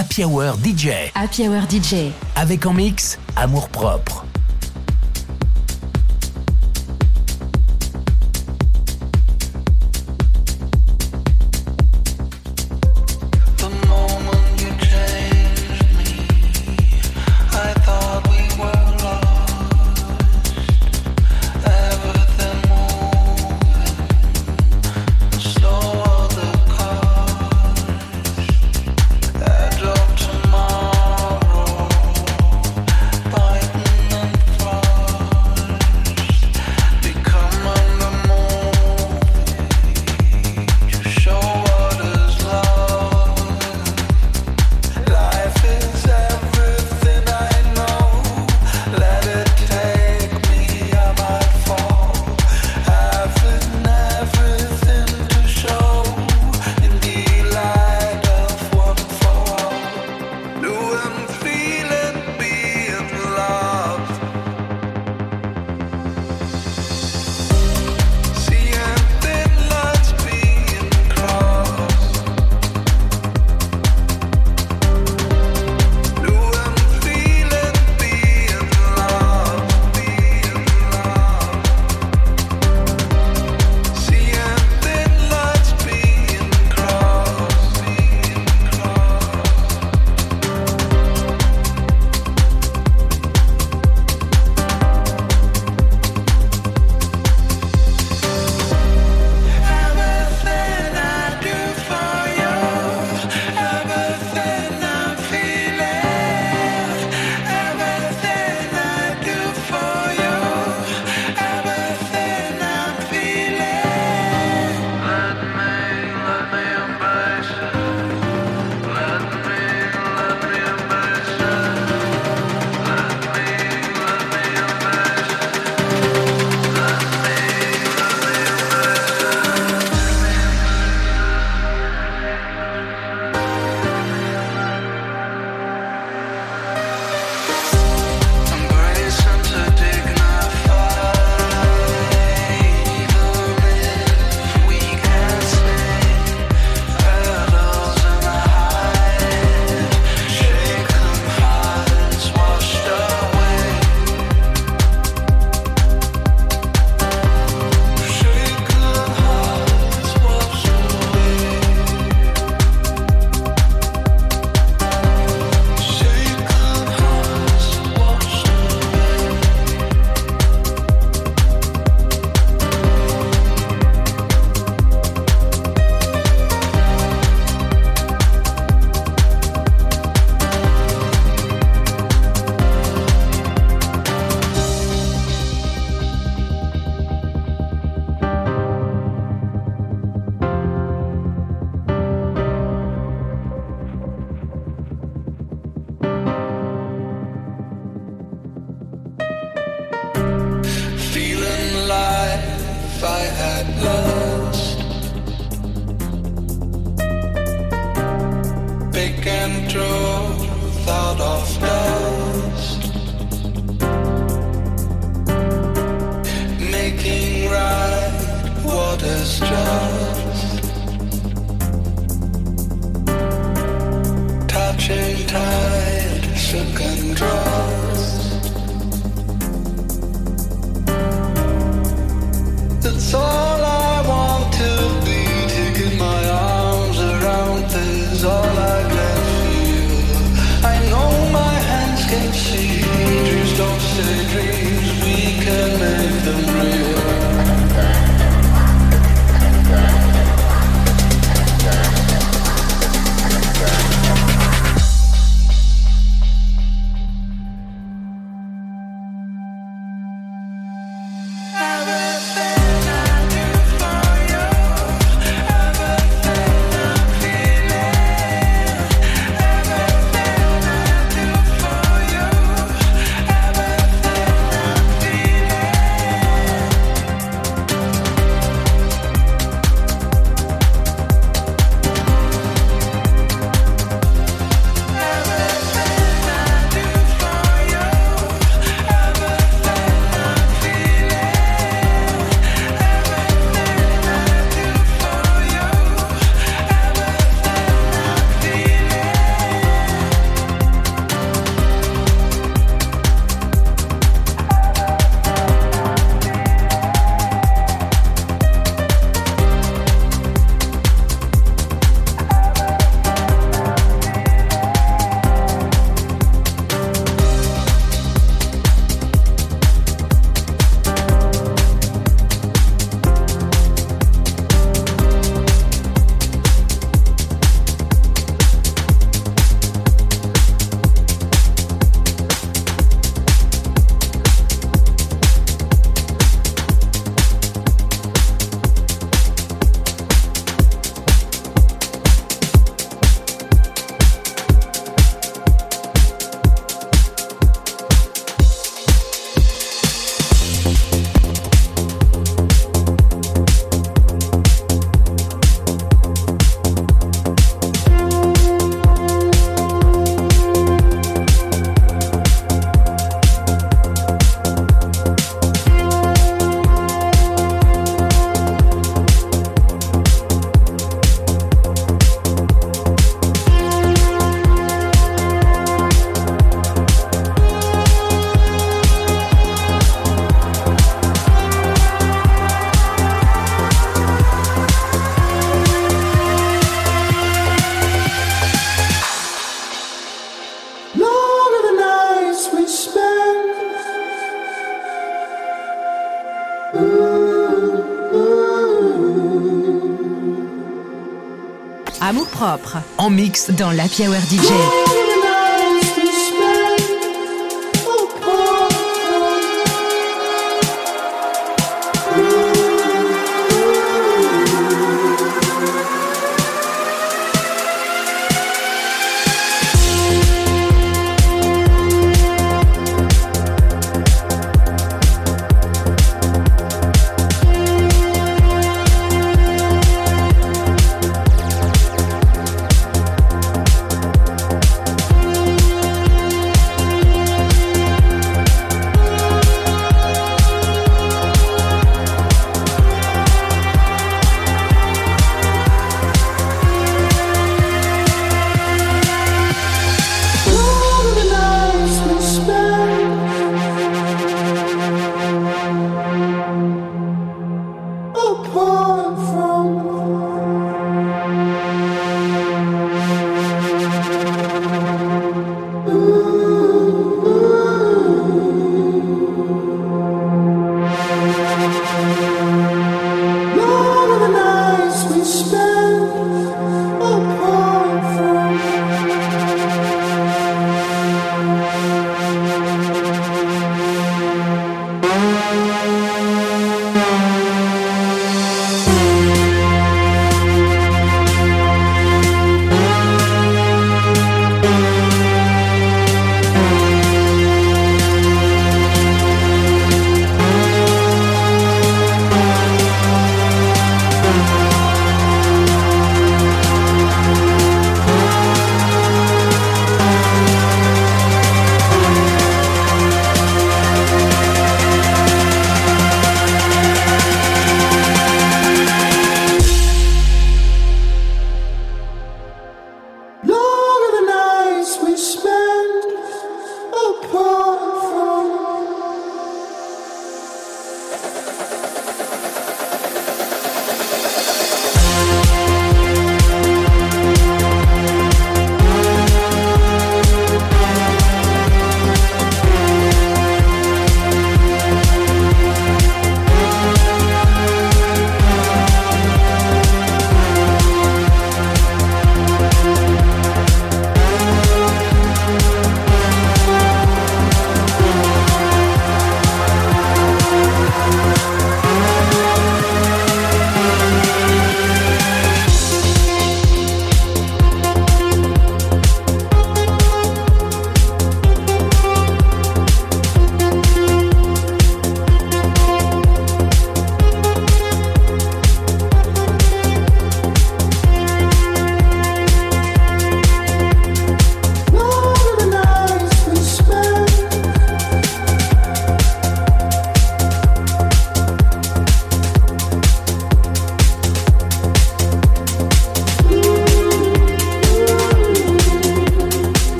Happy Hour DJ. Happy Hour DJ. Avec en mix, Amour Propre. En mix dans la Hour DJ.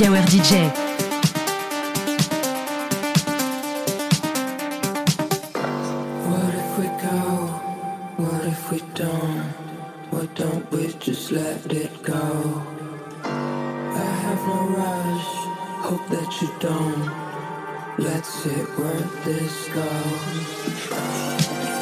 La Hour DJ. What if we go? What if we don't? Why don't we just let it go? I have no rush, hope that you don't. Let's see where this goes.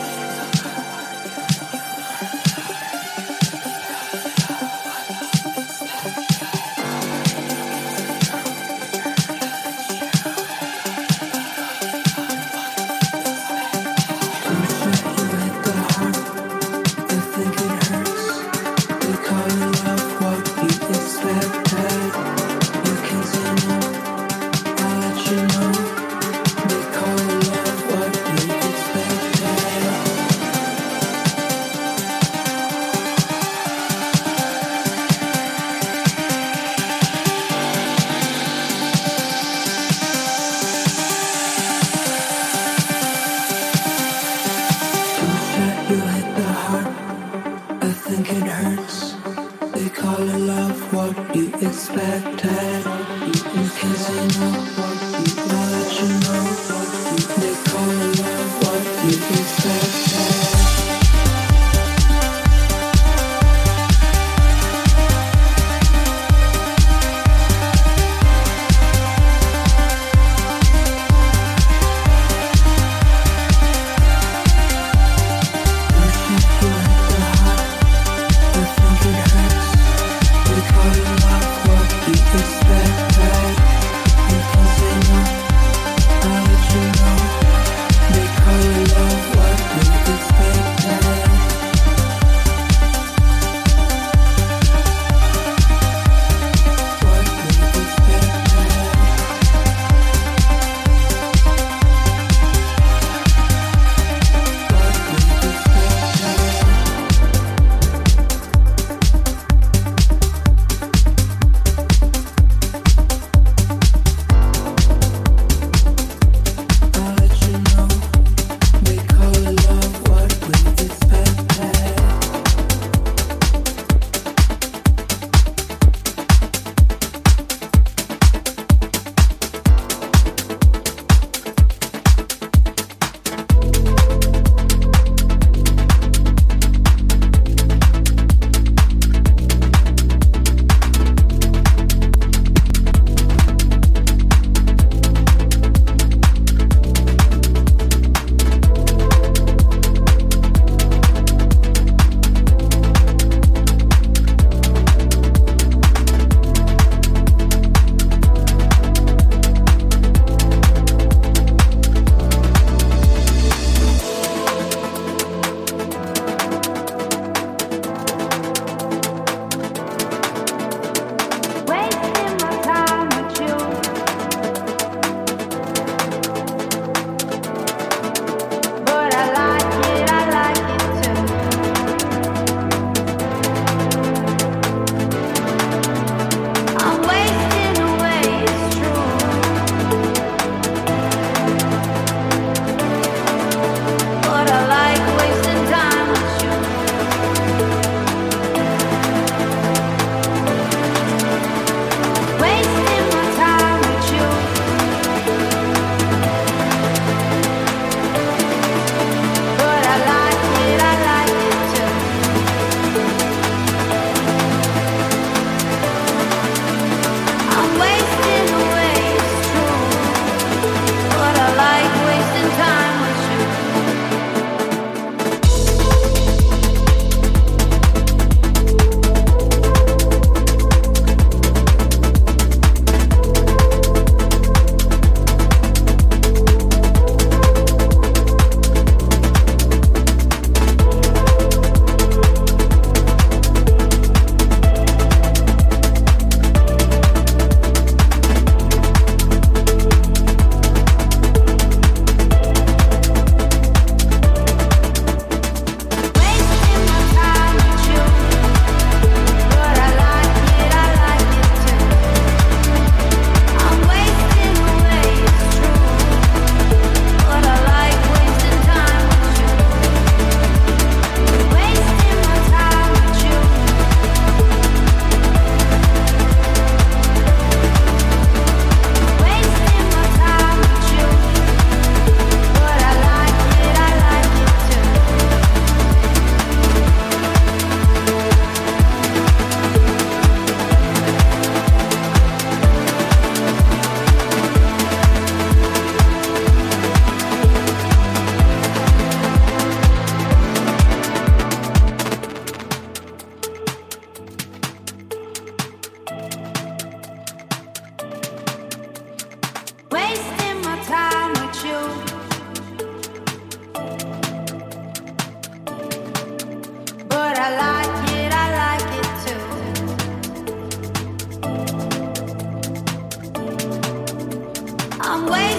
What I